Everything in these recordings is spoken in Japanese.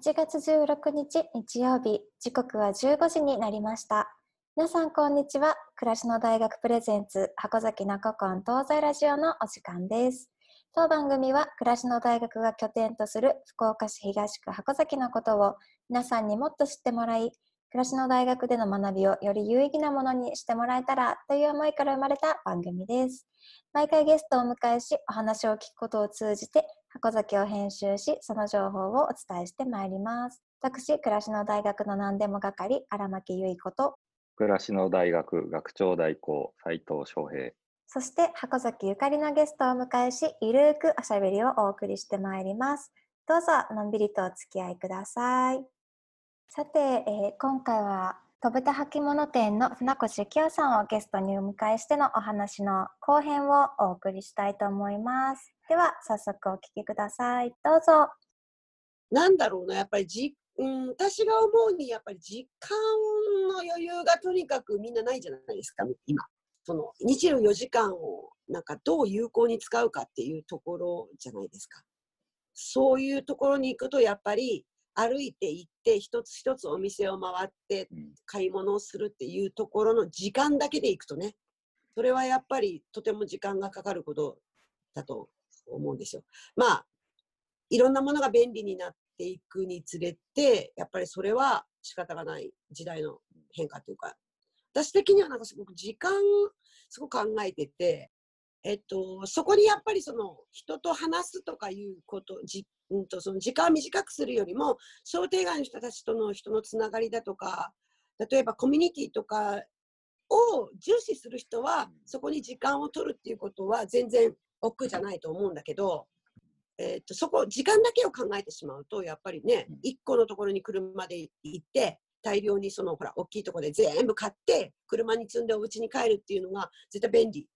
8月16日日曜日、時刻は15時になりました。皆さんこんにちは。暮らしの大学プレゼンツ箱崎中根東西ラジオのお時間です。当番組は暮らしの大学が拠点とする福岡市東区箱崎のことを皆さんにもっと知ってもらい、暮らしの大学での学びをより有意義なものにしてもらえたらという思いから生まれた番組です。毎回ゲストをお迎えし、お話を聞くことを通じて箱崎を編集し、その情報をお伝えしてまいります。私、暮らしの大学の何でも係、荒牧結衣子と、暮らしの大学学長代行、斉藤翔平。そして、箱崎ゆかりのゲストをお迎えし、ゆるーくおしゃべりをお送りしてまいります。どうぞ、のんびりとお付き合いください。さて、えー、今回は、飛ぶた履物店の船越幸代さんをゲストにお迎えしてのお話の後編をお送りしたいと思います。では、早速お聞きください。どうぞ。なんだろうな、やっぱりじ、うん、私が思うに、やっぱり時間の余裕がとにかくみんなないじゃないですか、今。その24時間をなんかどう有効に使うかっていうところじゃないですか。そういうところに行くと、やっぱり歩いて行って、一つ一つお店を回って買い物をするっていうところの時間だけで行くとね、それはやっぱりとても時間がかかることだと思うんですよ。まあ、いろんなものが便利になっていくにつれて、やっぱりそれは仕方がない時代の変化というか、私的にはなんかすごく時間、すごく考えてて、えっと、そこにやっぱりその人と話すとかいうこと、じうんと、その時間を短くするよりも、商店街の人たちとの人のつながりだとか、例えばコミュニティとかを重視する人は、そこに時間を取るっていうことは全然億劫じゃないと思うんだけど、えー、っとそこ時間だけを考えてしまうとやっぱりね、1個のところに車で行って大量にそのほら大きいところで全部買って車に積んでお家に帰るっていうのが絶対便利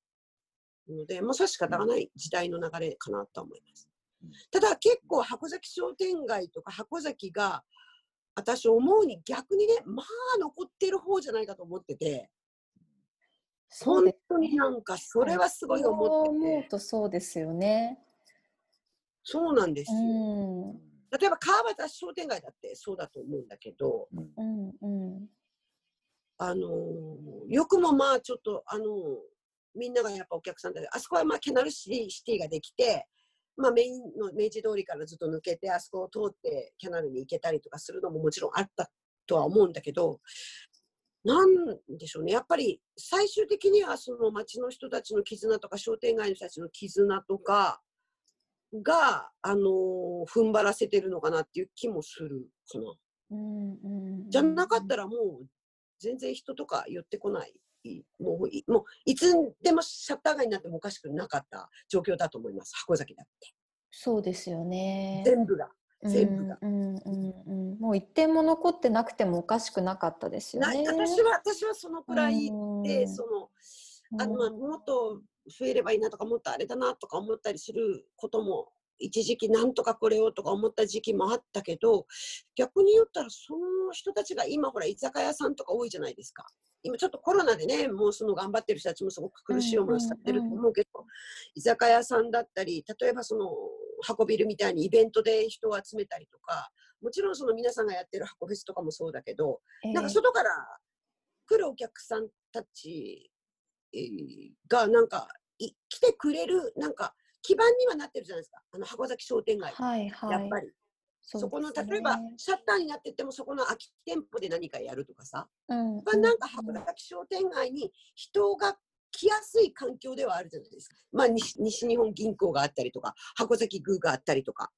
のでもうそれは仕方がない時代の流れかなと思います。ただ結構箱崎商店街とか箱崎が私思うに逆にねまあ残ってる方じゃないかと思ってて本当になんかそれはすごい思ってて。思うとそうですよね。そうなんですよ。うん、例えば川端商店街だってそうだと思うんだけど、うんうん、あのよくもまあちょっとあのみんながやっぱお客さんであそこはまあケナルシティシティができて、まあ、メインの明治通りからずっと抜けてあそこを通ってキャナルに行けたりとかするのももちろんあったとは思うんだけどなんでしょうね。やっぱり最終的にはその町の人たちの絆とか商店街の人たちの絆とかが、あのー、踏ん張らせてるのかなっていう気もするかな。うんうんじゃなかったらもう全然人とか寄ってこない。もういもういつでもシャッター街になってもおかしくなかった状況だと思います。箱崎だって。そうですよね。全部が。全部が、うんうんうん、もう一点も残ってなくてもおかしくなかったですよね。私は私はそのくらいで、そのあの、もっと増えればいいなとかもっとあれだなとか思ったりすることも一時期なんとかこれをとか思った時期もあったけど逆に言ったらその人たちが今ほら居酒屋さんとか多いじゃないですか。今ちょっとコロナでね、もうその頑張ってる人たちもすごく苦しい思いをされてると思うけど、居酒屋さんだったり、例えばその箱ビルみたいにイベントで人を集めたりとか、もちろんその皆さんがやってる箱フェスとかもそうだけど、えー、なんか外から来るお客さんたちがなんか来てくれるなんか基盤にはなってるじゃないですかあの箱崎商店街、はいはい、やっぱり。そ、ね,、この例えばシャッターになっててもそこの空き店舗で何かやるとかさ、うんうん、なんか箱崎商店街に人が来やすい環境ではあるじゃないですか。まあ西、西日本銀行があったりとか、箱崎宮があったりとか、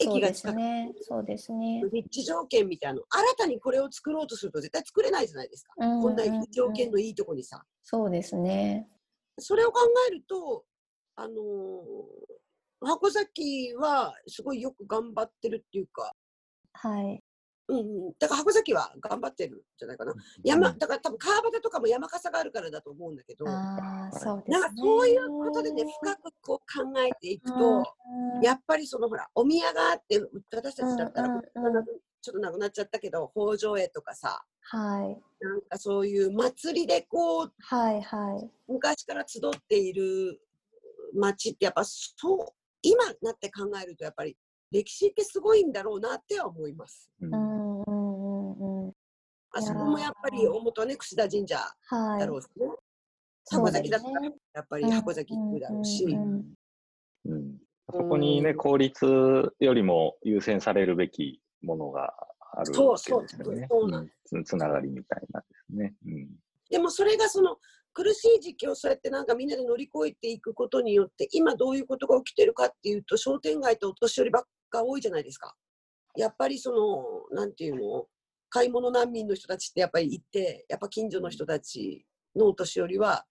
駅が近くね。そうですね。立地条件みたいなの、新たにこれを作ろうとすると絶対作れないじゃないですか。うんうんうん、こんな条件のいいとこにさ。そうですね。それを考えると、あのー、箱崎はすごいよく頑張ってるっていうか、はい。うん、だから箱崎は頑張ってるんじゃないかな。山、だから多分川端とかも山笠があるからだと思うんだけど、あそうですね、なんかそういうことでね、深くこう考えていくと、やっぱりそのほら、お宮があって、私たちだったら、ちょっとなくなっちゃったけど、北条絵とかさ、はい。なんかそういう祭りでこう、はいはい。昔から集っている町ってやっぱそう、今なって考えるとやっぱり歴史ってすごいんだろうなっては思います。うん。うんうん。あそこもやっぱり大元はね櫛田神社はい。だろうしね、そう箱崎だったらやっぱり箱崎行くだろうし、そこにね、うん効率よりも優先されるべきものがあるそうわけですよね。そうそうなんう。ん。つつながりみたいなですね。うん。でもそれがその苦しい時期をそうやってなんかみんなで乗り越えていくことによって今どういうことが起きてるかっていうと商店街とお年寄りばっか多いじゃないですか。やっぱりそのなんていうの買い物難民の人たちってやっぱり行ってやっぱ近所の人たちのお年寄りは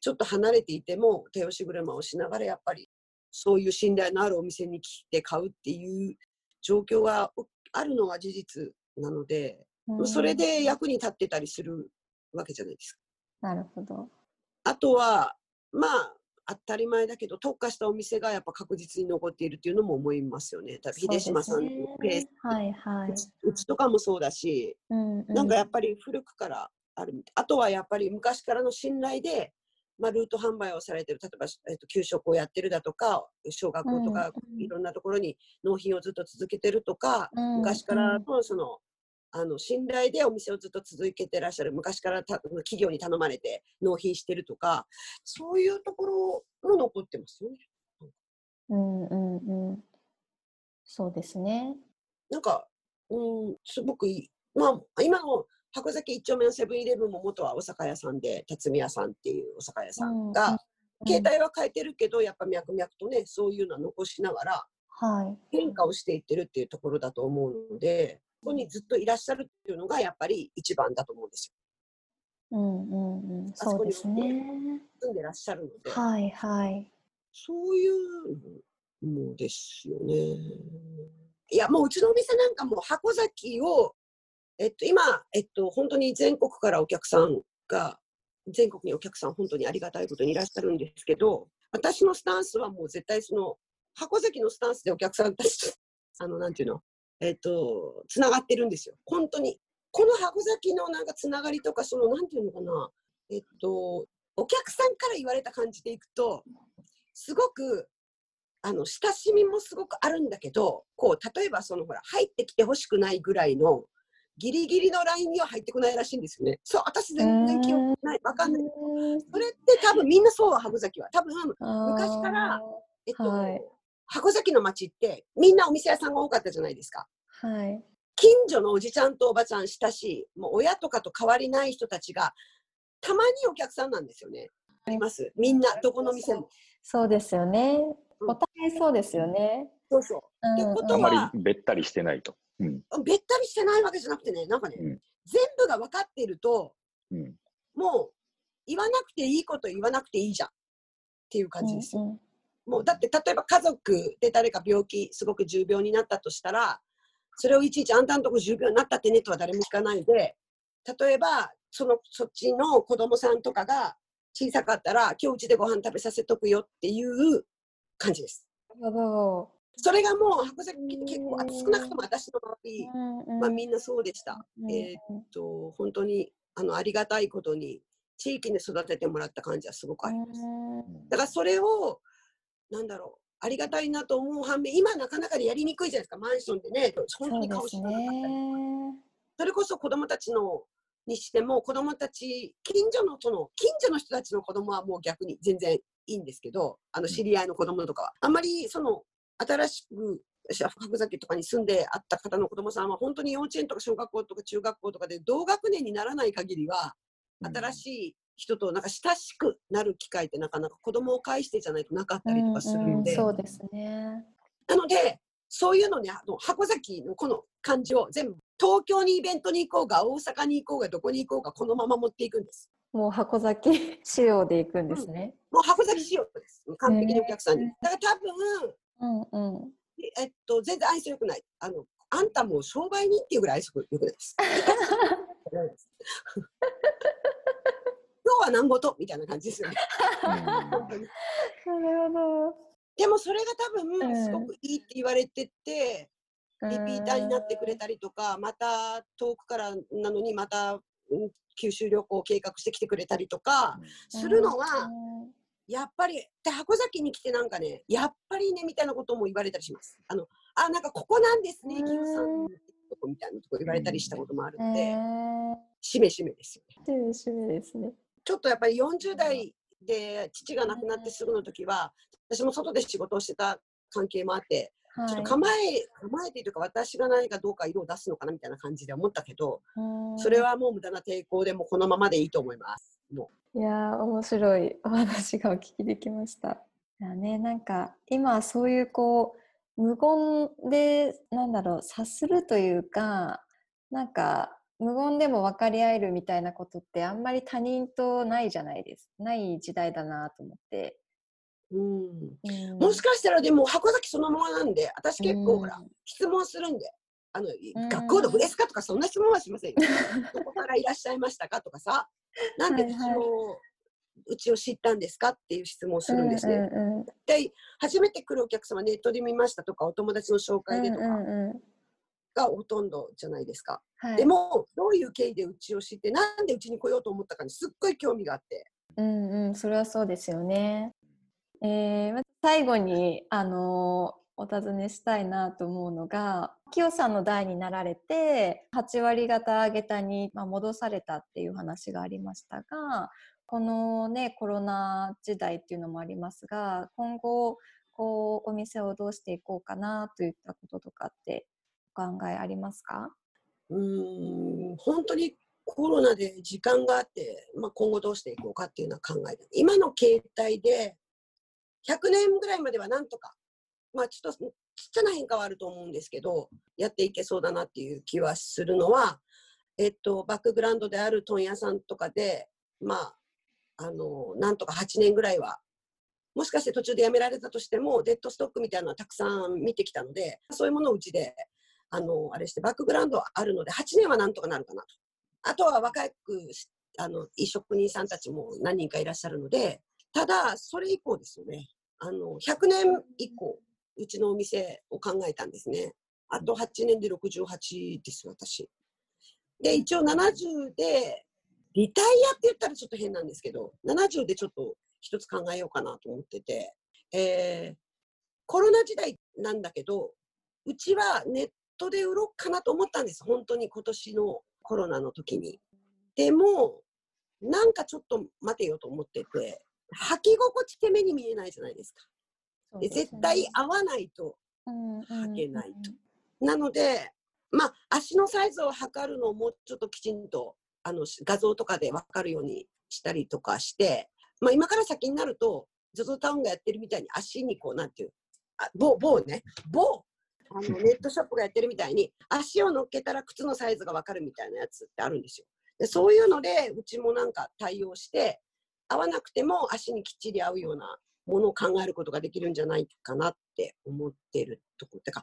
ちょっと離れていても手押し車をしながらやっぱりそういう信頼のあるお店に来て買うっていう状況があるのは事実なので、うんそれで役に立ってたりするわけじゃないですか。なるほど。あとは、まあ、当たり前だけど、特化したお店がやっぱ確実に残っているっていうのも思いますよね。多分秀島さんのペース、はいはい。うちとかもそうだし、うんうんなんかやっぱり古くからあるみたい。あとはやっぱり昔からの信頼で、まあ、ルート販売をされてる、例えば、えっと、給食をやってるだとか、小学校とか、うんうんいろんなところに納品をずっと続けてるとか、うん昔からのその、あの信頼でお店をずっと続けてらっしゃる昔からた企業に頼まれて納品してるとかそういうところも残ってますよね。うんうんうん。そうですね。なんか、うん、すごくいい。まあ、今の箱崎一丁目のセブンイレブンも元はお酒屋さんで、辰巳屋さんっていうお酒屋さんが、うん携帯は変えてるけど、やっぱ脈々とね、そういうのは残しながらはい。変化をしていってるっていうところだと思うので、ここにずっといらっしゃるっていうのがやっぱり一番だと思うんですよ。うんうんうん。あそうですね。住んでらっしゃるので。はいはい。そういうのですよね。いや、もううちのお店なんかもう箱崎を、えっと、今、えっと、本当に全国からお客さんが、全国にお客さん本当にありがたいことにいらっしゃるんですけど、私のスタンスはもう絶対その、箱崎のスタンスでお客さんたちと、あの、なんていうの、えっと、つながってるんですよ。本当に。この箱崎のなんかつながりとか、その、なんていうのかな、えっと、お客さんから言われた感じでいくと、すごくあの親しみもすごくあるんだけどこう例えばそのほら入ってきてほしくないぐらいのギリギリのラインには入ってこないらしいんですよね。そう私全然記憶ないわかんない。それって多分みんなそうは箱崎は多分、昔からえっとはい箱崎の町ってみんなお店屋さんが多かったじゃないですか。はい。近所のおじちゃんとおばちゃん親しいもう親とかと変わりない人たちがたまにお客さんなんですよね。ありますみんなどこの店も。そうですよね。うんお互いそうですよね。そうそううんうんことあんまはりべったりしてないと。うん。べったりしてないわけじゃなくてね、なんかね、うん全部が分かっていると、うん。もう言わなくていいこと言わなくていいじゃんっていう感じですよ。うんうんもうだって例えば家族で誰か病気、すごく重病になったとしたら、それをいちいちあんたのとこ重病になったってねとは誰も聞かないで、例えばそのそっちの子供さんとかが小さかったら、今日うちでご飯食べさせとくよっていう感じです。それがもう箱崎結構、あ少なくとも私の周り、まあみんなそうでした。うんえーと本当にあのありがたいことに地域に育ててもらった感じはすごくあります。だからそれをなんだろうありがたいなと思う反面今なかなかやりにくいじゃないですかマンションでね本当に顔しそうですなかったり。それこそ子供たちのにしても子供たち近所のその近所の人たちの子供はもう逆に全然いいんですけどあの知り合いの子供とかはあんまりその新しく白崎とかに住んであった方の子供さんは本当に幼稚園とか小学校とか中学校とかで同学年にならない限りは新しい人となんか親しくなる機会ってなかなか子供を介してじゃないとなかったりとかするうんうんので、そうですね。なのでそういうのねあの箱崎のこの感じを全部東京にイベントに行こうが大阪に行こうがどこに行こうがこのまま持っていくんです。もう箱崎仕様で行くんですね。もう箱崎仕様です。完璧にお客さんに。へーだから多分、うんうん。えっと、全然愛想良くない。あの、あんたもう商売人っていうぐらい愛想良くないです。今日は何事？みたいな感じですよね。なるほでもそれが多うん。分すごくいいって言われてて、ど。リピーターになってくれたりとか、また遠くからなのにまた、うん九州旅行を計画してきてくれたりとかするのは、やっぱり、で、箱崎に来てなんかね、やっぱりね、みたいなことも言われたりします。あの、あ、なんかここなんですね、キムさんのとこみたいなとこ言われたりしたこともあるんで、えー、しめしめですよね。趣味趣味ですね。ちょっとやっぱり40代で父が亡くなってすぐの時は、私も外で仕事をしてた関係もあって、はい。ちょっと構え、構えているか、私が何かどうか色を出すのかなみたいな感じで思ったけど、うんそれはもう無駄な抵抗でもこのままでいいと思います。もいやー面白いお話がお聞きできました。いやねなんか今はそういうこう無言でなんだろう察するというかなんか無言でも分かり合えるみたいなことってあんまり他人とないじゃないです。ない時代だなと思って。う、うん、うん。もしかしたらでも箱崎そのままなんで、私結構ほら、うん。質問するんで、あの、ん。学校どこですかとかそんな質問はしませんよ。どこからいらっしゃいましたかとかさ、なんではいうはい。ちの、うちを知ったんですか？っていう質問をするんですね。うんうんうんで、初めて来るお客様ネットで見ましたとか、お友達の紹介でとかうんうんうんがほとんどじゃないですか。はいでも、どういう経緯でうちを知って、なんでうちに来ようと思ったかにすっごい興味があって。うんうん、それはそうですよね。えー、最後に、あのーお尋ねしたいなと思うのが、きよさんの代になられて、8割方下駄に、まあ、戻されたっていう話がありましたが、このね、コロナ時代っていうのもありますが、今後、こう、お店をどうしていこうかなといったこととかってお考えありますか？うん本当にコロナで時間があって、まあ、今後どうしていこうかっていうのは考えた。今の形態で、100年ぐらいまではなんとか、まあちょっとちっちゃな変化はあると思うんですけど、やっていけそうだなっていう気はするのは、えっと、バックグラウンドである問屋さんとかで、まあ、あの、なんとか8年ぐらいは、もしかして途中で辞められたとしても、デッドストックみたいなのはたくさん見てきたので、そういうものをうちであの、あれして、バックグラウンドあるので、8年はなんとかなるかなと。あとは若く、あの、いい職人さんたちも何人かいらっしゃるので、ただ、それ以降ですよね。あの、100年以降、うちのお店を考えたんですね。あと8年で68です、私。で、一応70で、リタイアって言ったらちょっと変なんですけど、70でちょっと一つ考えようかなと思ってて、えー、コロナ時代なんだけど、うちはネットで売ろうかなと思ったんです。本当に今年のコロナの時に。でも、なんかちょっと待てよと思ってて、履き心地って目に見えないじゃないですか。で絶対合わないと履けないと。なので、まあ、足のサイズを測るのをもうちょっときちんとあの画像とかで分かるようにしたりとかして、まあ、今から先になると、ZOZO タウンがやってるみたいに足にこう、なんていう、あ棒、棒ね、棒あの ネットショップがやってるみたいに、足を乗っけたら靴のサイズが分かるみたいなやつってあるんですよ。でそういうので、うちもなんか対応して、合わなくても足にきっちり合うようなものを考えることができるんじゃないかなって思ってるとこ。てか、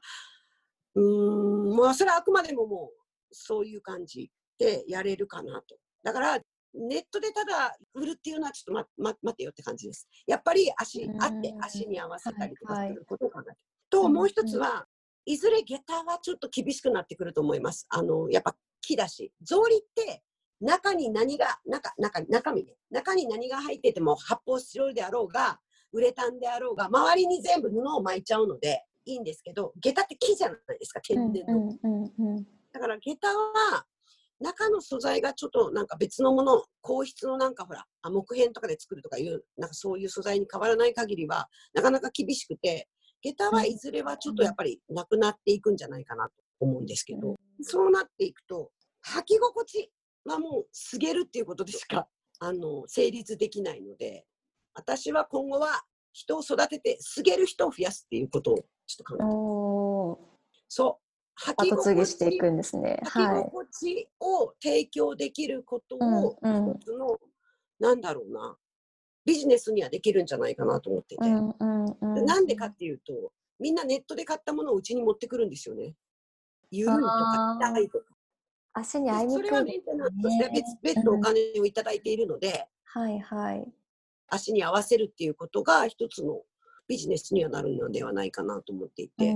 うーん、まあ、それはあくまでももう、そういう感じでやれるかなと。だから、ネットでただ売るっていうのはちょっとま、ま、待ってよって感じです。やっぱり足、あって足に合わせたりとかすることを考えてる。と、もう一つは、いずれ下駄はちょっと厳しくなってくると思います。あの、やっぱ木だし。草履って、中に何が、中、中、中身ね。中に何が入ってても発泡スチロールであろうが、ウレタンであろうが、周りに全部布を巻いちゃうのでいいんですけど、下駄って木じゃないですか、天然の。だから下駄は、中の素材がちょっとなんか別のもの、硬質のなんかほら、あ木片とかで作るとかいう、なんかそういう素材に変わらない限りは、なかなか厳しくて、下駄はいずれはちょっとやっぱりなくなっていくんじゃないかなと思うんですけど、そうなっていくと、履き心地はもうすげるっていうことでしか、あの、成立できないので、私は今後は人を育てて、すげる人を増やすっていうことをちょっと考えてます。そう。履き後継ぎしていくんですね。履き心地を提供できることを、一つの、なんだろうな、ビジネスにはできるんじゃないかなと思ってて。なんでかっていうと、みんなネットで買ったものをうちに持ってくるんですよね。緩いとか痛いとか。足に合いにくい、ね、それはメンテナンスとして別別のお金をいただいているので、はいはい。足に合わせるっていうことが一つのビジネスにはなるのではないかなと思っていて、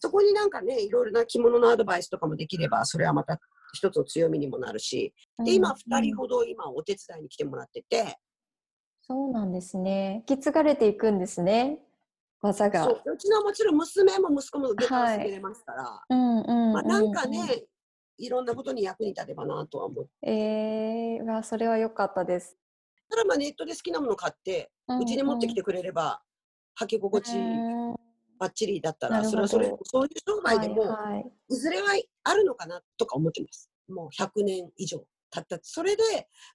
そこになんかね、いろいろな着物のアドバイスとかもできれば、それはまた一つの強みにもなるし、で、今二人ほど今お手伝いに来てもらってて、そうなんですね。引き継がれていくんですね。技が。そううちのもちろん娘も息子も下駄を滑れますから、うんうんまあ、なんかうんね、いろんなことに役に立てばなとは思って。えー、わそれは良かったです。ただまあネットで好きなもの買って、うちに持ってきてくれれば、履き心地うんばっちりだったら、それはそれ、そういう商売でも、はいはいいずれはあるのかなとか思ってます。もう100年以上経った。それで、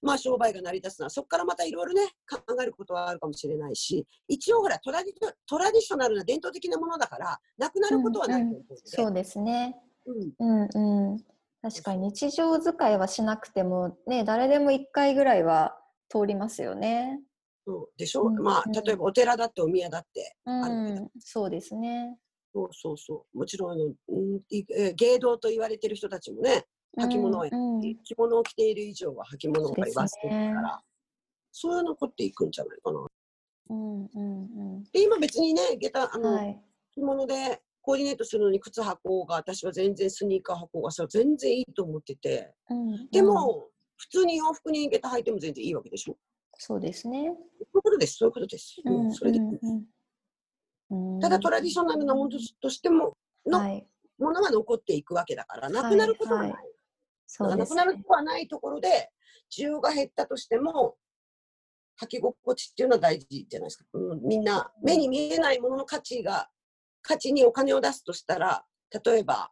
まあ商売が成り立つのは、そこからまたいろいろね、考えることはあるかもしれないし、一応ほらトラディ、トラディショナルな伝統的なものだから、なくなることはないと思うので。そうですね。うんうんうん。確かに日常使いはしなくてもね、誰でも一回ぐらいは通りますよね。そうでしょ、うんまあ、うん例えばお寺だってお宮だって、うあるけん、そうですね。そうそうそう。もちろんあの、うん芸道と言われてる人たちもね、履物をうんうん着物を着ている以上は履物をやっぱり忘れてから、そういうの残っていくんじゃないかな。うんうんで、今別にね、下駄、あの、うん。はい。着物でコーディネートするのに靴履こうが、私は全然スニーカー履こうが、それは全然いいと思ってて、うんでうんも、普通に洋服に下駄履いても全然いいわけでしょ？そうですね。そういうことです、そういうことです。ううんん、それで、うんうんただトラディショナルなものとしても、のはい。ものは残っていくわけだから、なくなることはない。はいそうなですくなることはないところで、需要が減ったとしても、履き心地っていうのは大事じゃないですか。うん、みんな、目に見えないものの価値が、価値にお金を出すとしたら、例えば、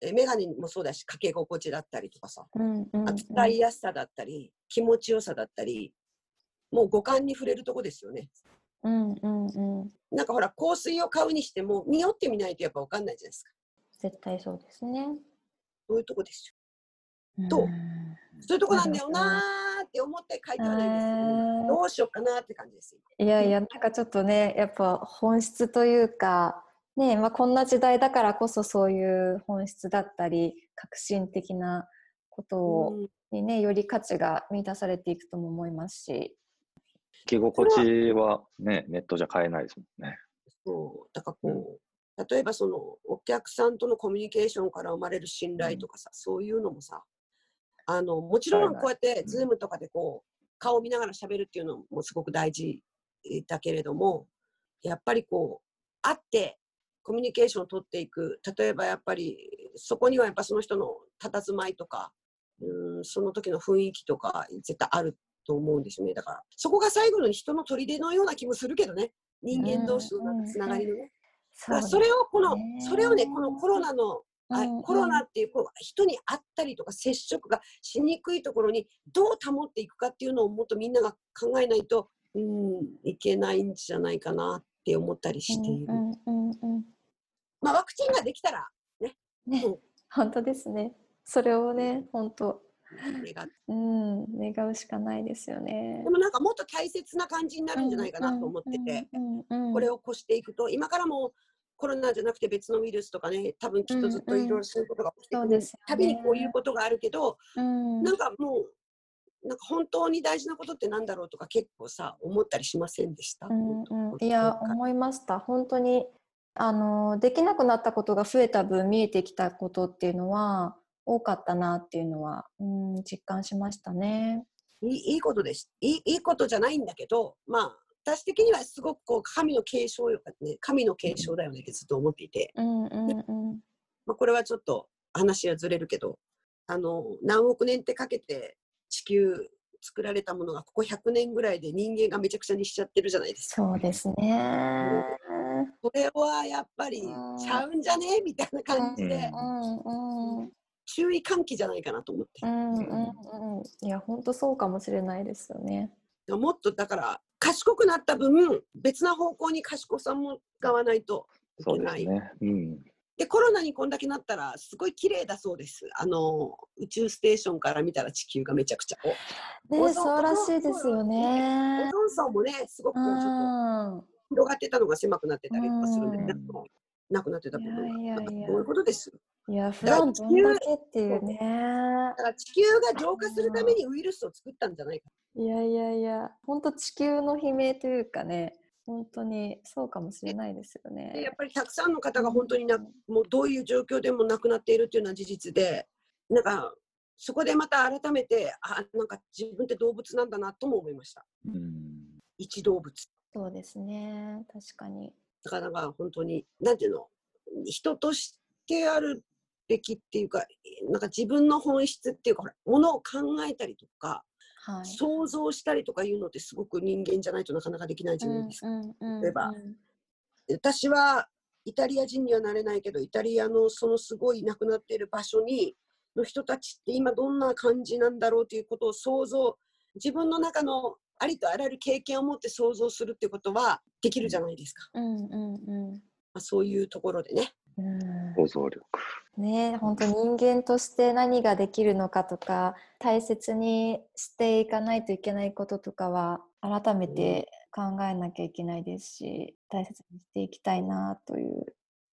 えメガネもそうだし、かけ心地だったりとかさ、うんうんあ使いやすさだったり、気持ちよさだったり、もう五感に触れるとこですよね。うんうんうん。なんかほら、香水を買うにしても、匂ってみないとやっぱ分かんないじゃないですか。絶対そうですね。そういうとこですどうう？んそういうとこなんだよなーって思って書いてはないんですけど、へーどうしようかなって感じです。いやいや、なんかちょっとね、やっぱ本質というか、ねまあ、こんな時代だからこそそういう本質だったり、革新的なことを、うんにね、より価値が見出されていくとも思いますし。着心地はね、ネットじゃ買えないですもんね。そう。だからこう、例えばそのお客さんとのコミュニケーションから生まれる信頼とかさ、そういうのもさあのもちろんこうやってうん。ズームとかでこう顔を見ながら喋るっていうのもすごく大事だけれどもやっぱりこう会ってコミュニケーションを取っていく。例えばやっぱりそこにはやっぱその人の佇まいとかうんその時の雰囲気とか絶対あると思うんですよね。だからそこが最後の人の砦のような気もするけどね。人間同士のなんかつながりのね。だからそれをこの、それをね、このコロナの、コロナっていうこう人に会ったりとか接触がしにくいところにどう保っていくかっていうのをもっとみんなが考えないと、うん、いけないんじゃないかなって思ったりしている。うんうんうんうん。まあ、ワクチンができたら、ねうん、本当ですね。それをね、本当、願っうん、願うしかないですよね。で。もなんかもっと大切な感じになるんじゃないかなと思ってて、これを、を越していくと、今からもコロナじゃなくて別のウイルスとかね、多分きっとずっといろいろそういうことが起きてくる。そうですよね。たびにこういうことがあるけど、うん。なんかもう、なんか本当に大事なことってなんだろうとか結構さ、思ったりしませんでした？うんうん、いや思いました。本当にあのできなくなったことが増えた分見えてきたことっていうのは多かったなっていうのは、うん、実感しましたね。いいいいことですいい。いいことじゃないんだけど、まあ、私的にはすごくこう神の継承よね、神の継承だよねってずっと思っていて、うんうんうんまあ、これはちょっと話はずれるけど、あの、何億年ってかけて地球作られたものがここ100年ぐらいで人間がめちゃくちゃにしちゃってるじゃないですか。そうですね。これはやっぱりうんちゃうんじゃね？みたいな感じで、うんうんうん注意喚起じゃないかなと思って。うんうんうんいや本当そうかもしれないですよね。もっとだから賢くなった分別な方向に賢さも使わないといそうけない。ですね。うん。でコロナにこんだけなったらすごい綺麗だそうです。あの宇宙ステーションから見たら地球がめちゃくちゃ。おオねそうらしいですよオね。ゾン層もねすごくこうちょっとうん広がってたのが狭くなってたりとかするんで、うんね、なくなってた部分が。いやいやいやなんかそういうことです？よ。いや普だから段どんだけっていうね。だから地球が浄化するためにウイルスを作ったんじゃないか。いやいやいや、本当地球の悲鳴というかね、本当にそうかもしれないですよでやねっ。ぱりたくさんの方が本当になもうどういう状況でも亡くなっているというのは事実でなんかそこでまた改めてあなんか自分って動物なんだなとも思いました。うん。一動物。そうですね。確かに。だからなんか本当に、なんていうの、人としてあるべきっていうか、なんか自分の本質っていうか、ものを考えたりとか、はい。想像したりとかいうのってすごく人間じゃないとなかなかできないじゃないですか。例えばうん私はイタリア人にはなれないけど、イタリアのそのすごい亡くなっている場所に、の人たちって今どんな感じなんだろうということを想像、自分の中のありとあらゆる経験を持って想像するっていうことはできるじゃないですか。うんうんうんまあ、そういうところでね。うん想像力。ね本当人間として何ができるのかとか大切にしていかないといけないこととかは改めて考えなきゃいけないですし大切にしていきたいなという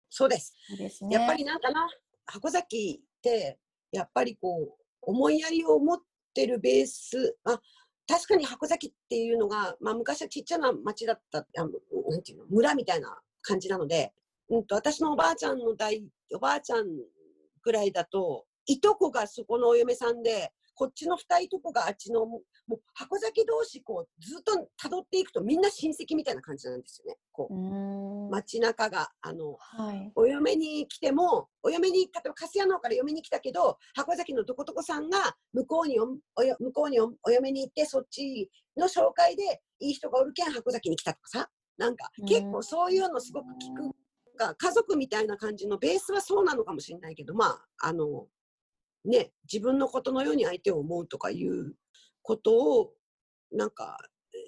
そうです。ですね。やっぱりなんかな、箱崎って、やっぱりこう、思いやりを持ってるベース、あ確かに箱崎っていうのが、まあ、昔はちっちゃな町だった、あのなんていうの、村みたいな感じなので、うん、と私のおばあちゃんの代、おばあちゃんぐらいだと、いとこがそこのお嫁さんで、こっちの二いとこがあっちの、もう箱崎同士、こう、ずっと辿っていくと、みんな親戚みたいな感じなんですよね。こう街中が、あの、はい。お嫁に来ても、お嫁に、例えば粕谷の方から嫁に来たけど、箱崎のどこどこさんが向こうにお向こうにおお嫁に行って、そっちの紹介でいい人がおるけん箱崎に来たとかさ、なんかうん。結構そういうのすごく聞く。が、家族みたいな感じのベースはそうなのかもしれないけど、まあ、あの、ね、自分のことのように相手を思うとかいうことを、なんか、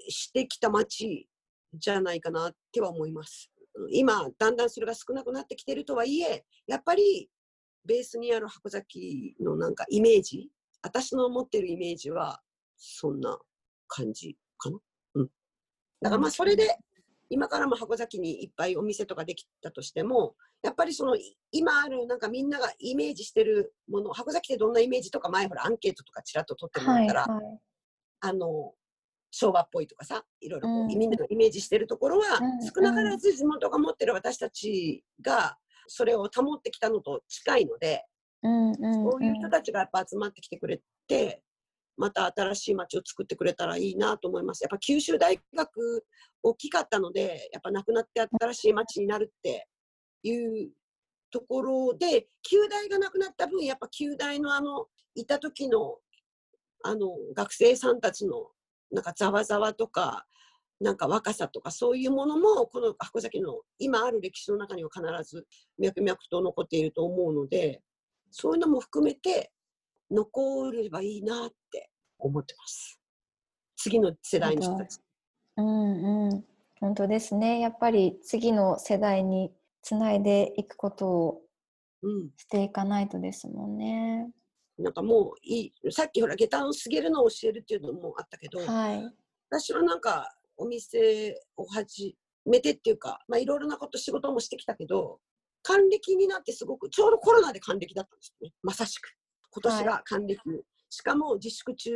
してきた街じゃないかなっては思います。今、だんだんそれが少なくなってきてるとはいえ、やっぱりベースにある箱崎のなんかイメージ、私の持ってるイメージはそんな感じかな。うん。だからまあそれで、今からも箱崎にいっぱいお店とかできたとしても、やっぱりそのい今あるなんかみんながイメージしてるもの、箱崎ってどんなイメージとか前ほらアンケートとかちらっと取ってもらはいったら、はいあの昭和っぽいとかさいろいろこう、うん。みんながイメージしてるところは、うん少なからず地元が持ってる私たちがそれを保ってきたのと近いので、うんうん。そういう人たちがやっぱ集まってきてくれてまた新しい街を作ってくれたらいいなと思います。やっぱ九州大学大きかったのでやっぱなくなって新しい街になるっていうところで旧大がなくなった分やっぱ旧大のあのいた時のあの学生さんたちのなんかざわざわとかなんか若さとかそういうものもこの箱崎の今ある歴史の中には必ず脈々と残っていると思うのでそういうのも含めて残ればいいなって思ってます。次の世代の人たち。うんうん本当ですねやっぱり次の世代につないでいくことをうん、していかないとですもんね。なんかもういいさっきほら下駄をすげるのを教えるっていうのもあったけど、はい。私はなんかお店を始めてっていうか、まあ、いろいろなこと仕事もしてきたけど還暦になってすごくちょうどコロナで還暦だったんですよねまさしく今年が還暦、しかも自粛中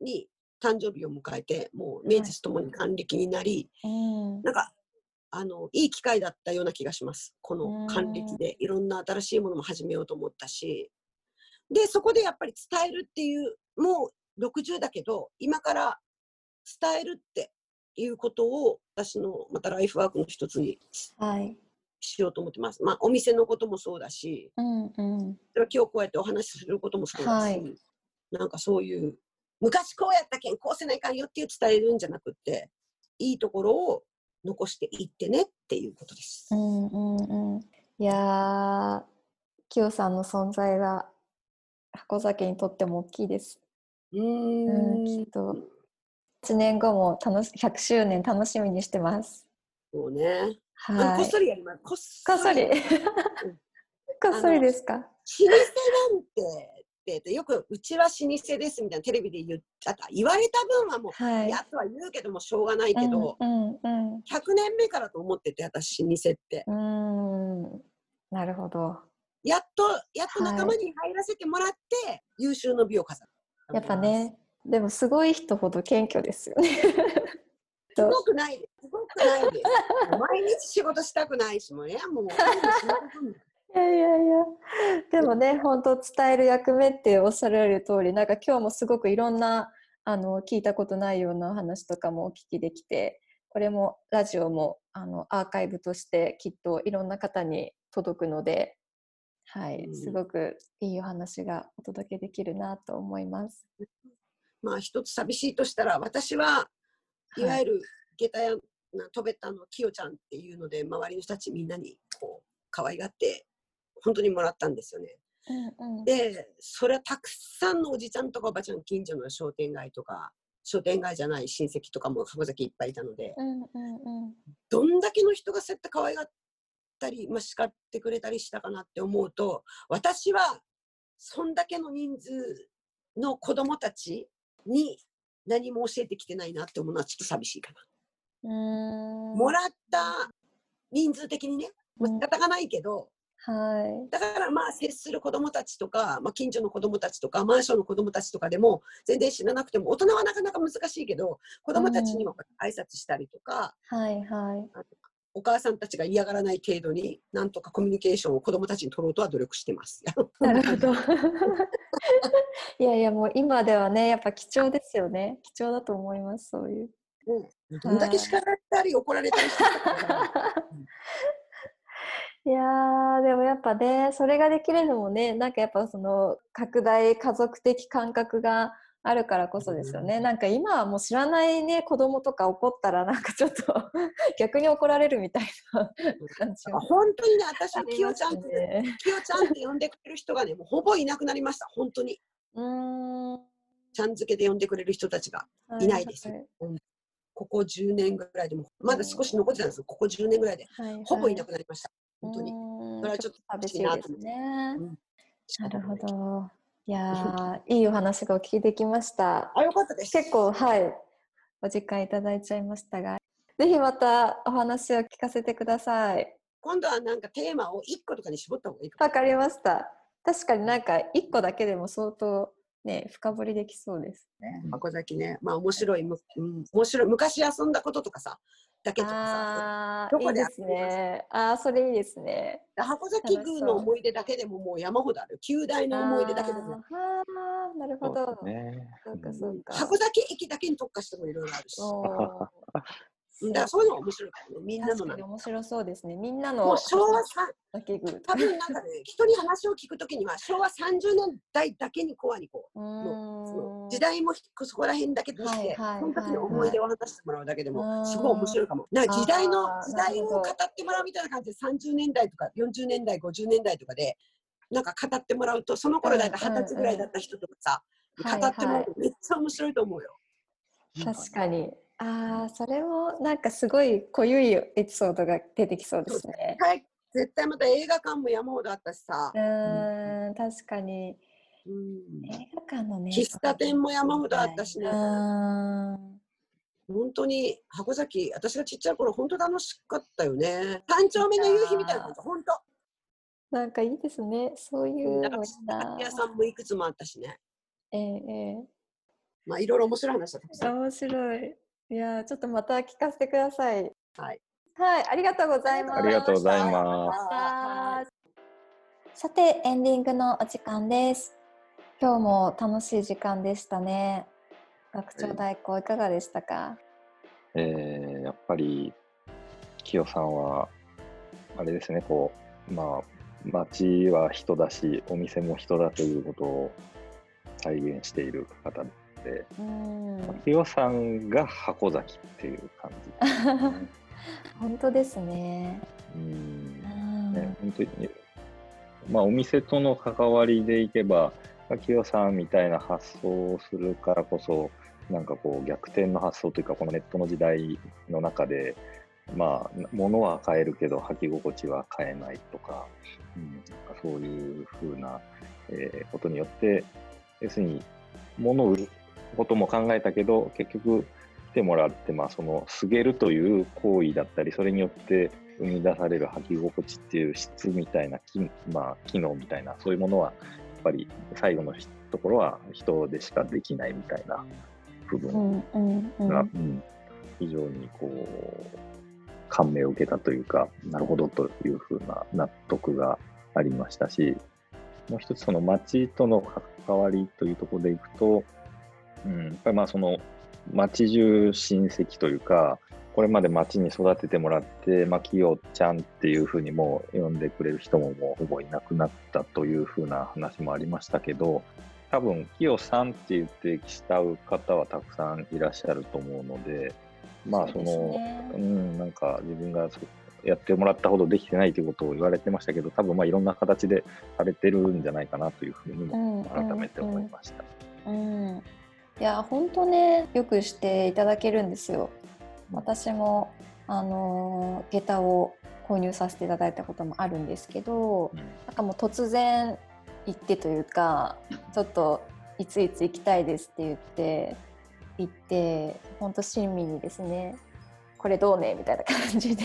に誕生日を迎えてもう名実ともに還暦になり、うん。なんかあのいい機会だったような気がします。こうん。の還暦で。いろんな新しいものも始めようと思ったし。でそこでやっぱり伝えるっていうもう60だけど今から伝えるっていうことを私のまたライフワークの一つにはい。しようと思ってます。まあお店のこともそうだしうんうん。それは今日こうやってお話しすることもそうだし、はいなんかそういう昔こうやったけんこうせないかんよっていう伝えるんじゃなくっていいところを残していってねっていうことです。うんうんうん。いやー、きよさんの存在が箱崎にとっても大きいです。うーうんんきっと1年後も楽し100周年楽しみにしてます。そうね。はい。こっそりやります。こっそり。こっそり ですか？老舗なんてってよくうちは老舗ですみたいなテレビで言った言われた分はもう、はい。やとは言うけどもしょうがないけど、うんうん100年目からと思ってて私老舗ってうん。なるほど。やっとやっと仲間に入らせてもらって、優秀の美を飾るやっぱね、でもすごい人ほど謙虚ですよね。すごくないです。すごくないです。毎日仕事したくないしももう。いやいやいや、でもね、本当伝える役目っておっしゃられる通り、なんか今日もすごくいろんなあの聞いたことないような話とかもお聞きできてこれもラジオもあのアーカイブとしてきっといろんな方に届くので、はい、うん。すごくいいお話がお届けできるなと思います。まあ一つ寂しいとしたら私はい。わゆる下駄屋な飛べたのきよちゃんっていうので周りの人たちみんなにこう可愛がって本当にもらったんですよね。うんうん。でそれはたくさんのおじちゃんとかおばちゃん近所の商店街とか商店街じゃない親戚とかも箱崎いっぱいいたのでうんうんうん。どんだけの人がそうやって可愛がったり、まあ、叱ってくれたりしたかなって思うと私はそんだけの人数の子供たちに何も教えてきてないなって思うのはちょっと寂しいかな。もらった人数的にね、まあうん。仕方がないけど、はい。だからまあ接する子どもたちとか、まあ、近所の子どもたちとかマンションの子どもたちとかでも全然知らなくても大人はなかなか難しいけど子どもたちにも挨拶したりとか、はいはいお母さんたちが嫌がらない程度になんとかコミュニケーションを子どもたちに取ろうとは努力してます。なるほど。いやいやもう今ではねやっぱ貴重ですよね貴重だと思いますそういう。うんどんだけ叱られたり怒られたりしてたか いやーでもやっぱねそれができるのもねなんかやっぱその拡大家族的感覚があるからこそですよね、なんか今はもう知らないね子供とか怒ったらなんかちょっと 逆に怒られるみたいな感じ本当にね私あはきよちゃんって、ね。きよちゃんって呼んでくれる人がねもうほぼいなくなりました。本当に。うーん。ちゃん付けで呼んでくれる人たちがいないですはい。ここ10年ぐらいでもまだ少し残ってたんですよ。ここ10年ぐらいで。はいはい。ほぼいなくなりました。本当に。それはちょっと寂しいですね。うん。なるほど。いやー いいお話がお聞きできました。あよかったです結構はいお時間いただいちゃいましたが、ぜひまたお話を聞かせてください。今度はなんかテーマを1個とかに絞った方がいいかもわかりました。確かになんか一個だけでも相当ね深掘りできそうですね。箱崎ねまあ面白いむ、うん、面白い昔遊んだこととかさだけとかさどこでいですね。ああそれいいですね。箱崎宮の思い出だけでももう山ほどある旧大の思い出だけでもあーあーなるほど。ね。そうかそうか。箱崎駅だけに特化してもいろいろあるしだからそういうのが面白いからねみんなの面白そうですね。みんなものう昭和さ。多分なんかね 人に話を聞くときには昭和30年代だけにコアにこううその時代もそこら辺だけにして、はいはいその時の思い出を話してもらうだけでうんもすごい面白いかも。なんか時代の時代を語ってもらうみたいな感じで30年代とか40年代50年代とかでなんか語ってもらうとその頃だいたいうんうん二十歳ぐらいだった人とかさ、はい語ってもらはうとめっちゃ面白いと思うよ。確かに。ああ、それもなんかすごい濃ゆいエピソードが出てきそうですね。はい、絶対また映画館も山ほどあったしさう、ーん、確かに。うん映画館のね。喫茶店も山ほどあったしねうーん。本当に箱崎私がちっちゃい頃本当楽しかったよね。三丁目の夕日みたいな感じ本当。なんかいいですね。そういうのな。屋さんもいくつもあったしね。えええまあいろいろ面白い話だった。面白い。いやー、ちょっとまた聞かせてください。はい。はい、ありがとうございます。ありがとうございますはさてエンディングのお時間です今日も楽しい時間でしたね学長代行いかがでしたか、えーやっぱり、きよさんは、あれですね、こう、まあ、街は人だし、お店も人だということを再現している方で、うーんさんが箱崎っていう感じ。本当ですね。うん。うん。ね、本当に、まあ、お店との関わりでいけば、きよさんみたいな発想をするからこそ、なんかこう逆転の発想というか、このネットの時代の中で、まあ、物は買えるけど履き心地は買えないとか、うん、そういうふうな、えーことによって、要するに物を売ることも考えたけど、結局来てもらって、まあ、そのすげるという行為だったり、それによって生み出される履き心地っていう質みたいな機,、まあ、機能みたいな、そういうものは、やっぱり最後のところは人でしかできないみたいな部う分んうんうん。が、うん。非常にこう感銘を受けたというか、なるほどというふうな納得がありましたし、もう一つその街との関わりというところでいくと、うん、やっぱりまあその町中親戚というか、これまで町に育ててもらって、まあ、きよちゃんっていうふうにもう呼んでくれる人ももうほぼいなくなったというふうな話もありましたけど、多分、きよさんって言って慕う方はたくさんいらっしゃると思うので、まあその、ね。うん、なんか自分がやってもらったほどできてないということを言われてましたけど、多分まあいろんな形でされてるんじゃないかなというふうにもうん改めて思いました。うん、いや本当ねよくしていただけるんですよ。私もあの下駄を購入させていただいたこともあるんですけど、うんなんかもう突然行ってというかちょっといついつ行きたいですって言って行って本当親身にですねこれどうねみたいな感じで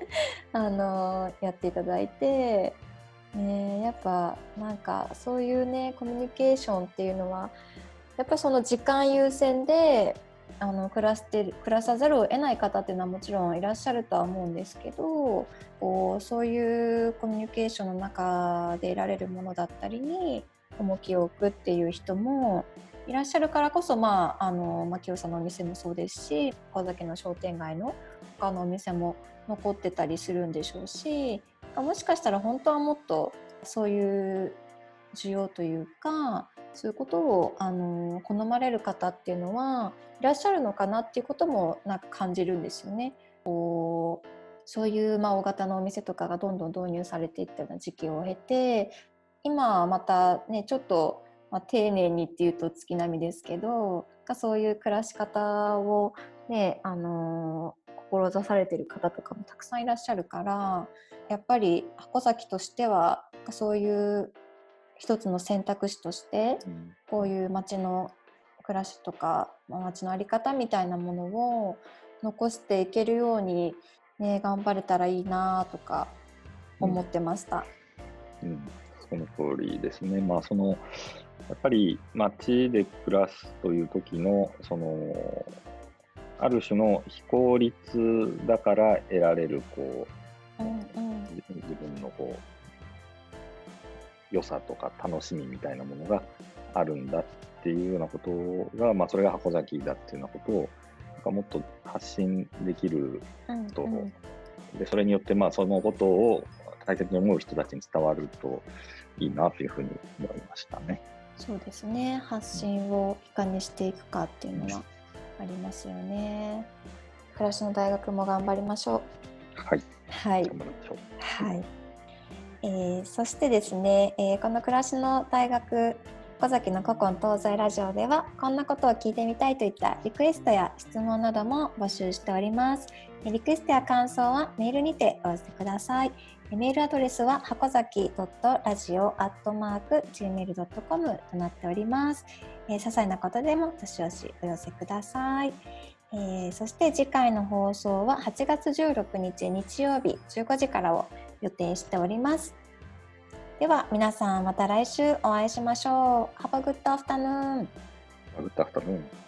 あのやっていただいて、ね、やっぱなんかそういうねコミュニケーションっていうのはやっぱりその時間優先であの暮らして暮らさざるを得ない方っていうのはもちろんいらっしゃるとは思うんですけどこうそういうコミュニケーションの中で得られるものだったりに重きを置くっていう人もいらっしゃるからこそ、まあ、あの牧雄さんのお店もそうですし小崎の商店街の他のお店も残ってたりするんでしょうしもしかしたら本当はもっとそういう需要というかそういうことをあの好まれる方っていうのはいらっしゃるのかなっていうこともなんか感じるんですよね。こうそういう、まあ、大型のお店とかがどんどん導入されていったような時期を経て今はまたねちょっと、まあ、丁寧にっていうと月並みですけどそういう暮らし方をねあの志されてる方とかもたくさんいらっしゃるからやっぱり箱崎としてはそういう一つの選択肢としてうんこういう街の暮らしとかまあ街の在り方みたいなものを残していけるように、ね、頑張れたらいいなとか思ってました。うん、その通りですね。まあ、その、やっぱり街で暮らすという時の、その、ある種の非効率だから得られる、こう、うんうん自自分のこう、良さとか楽しみみたいなものがあるんだっていうようなことが、まあ、それが箱崎だっていうようなことを、なんかもっと発信できるうんと、うんでそれによってまあそのことを大切に思う人たちに伝わるといいなというふうに思いましたね。そうですね発信をいかにしていくかっていうのはありますよね。暮らしの大学も頑張りましょう。はい、はい頑張りましょう。はい、えーそしてですね、えーこの暮らしの大学小崎の古今東西ラジオではこんなことを聞いてみたいといったリクエストや質問なども募集しております。リクエストや感想はメールにてお寄せください。メールアドレスは箱崎 .radio.gmail.com となっております。えー些細なことでもどしどしお寄せください。えーそして次回の放送は8月16日日曜日15時からを予定しております。では皆さんまた来週お会いしましょう。Have a good afternoon! Have a good afternoon!